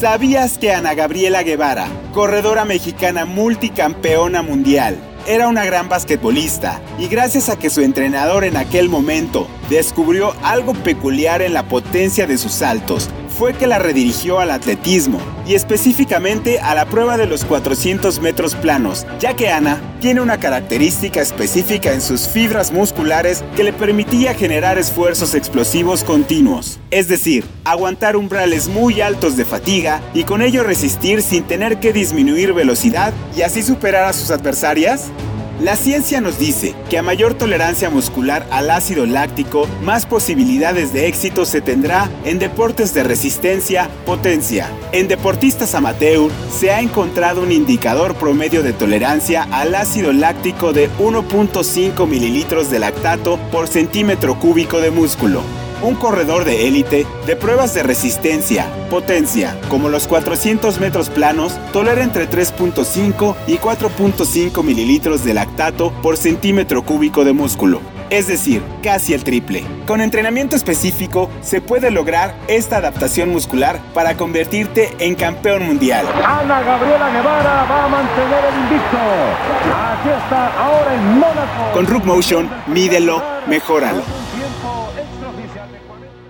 ¿Sabías que Ana Gabriela Guevara, corredora mexicana multicampeona mundial, era una gran basquetbolista y gracias a que su entrenador en aquel momento descubrió algo peculiar en la potencia de sus saltos, fue que la redirigió al atletismo y específicamente a la prueba de los 400 metros planos, ya que Ana tiene una característica específica en sus fibras musculares que le permitía generar esfuerzos explosivos continuos, es decir, aguantar umbrales muy altos de fatiga y con ello resistir sin tener que disminuir velocidad y así superar a sus adversarias? La ciencia nos dice que a mayor tolerancia muscular al ácido láctico, más posibilidades de éxito se tendrá en deportes de resistencia, potencia. En deportistas amateur se ha encontrado un indicador promedio de tolerancia al ácido láctico de 1.5 mililitros de lactato por centímetro cúbico de músculo un corredor de élite de pruebas de resistencia, potencia, como los 400 metros planos, tolera entre 3.5 y 4.5 mililitros de lactato por centímetro cúbico de músculo. Es decir, casi el triple. Con entrenamiento específico se puede lograr esta adaptación muscular para convertirte en campeón mundial. Ana Gabriela Guevara va a mantener el invicto. Aquí está ahora en Mónaco. Con Rook Motion, mídelo, mejóralo. oficial de Juanes.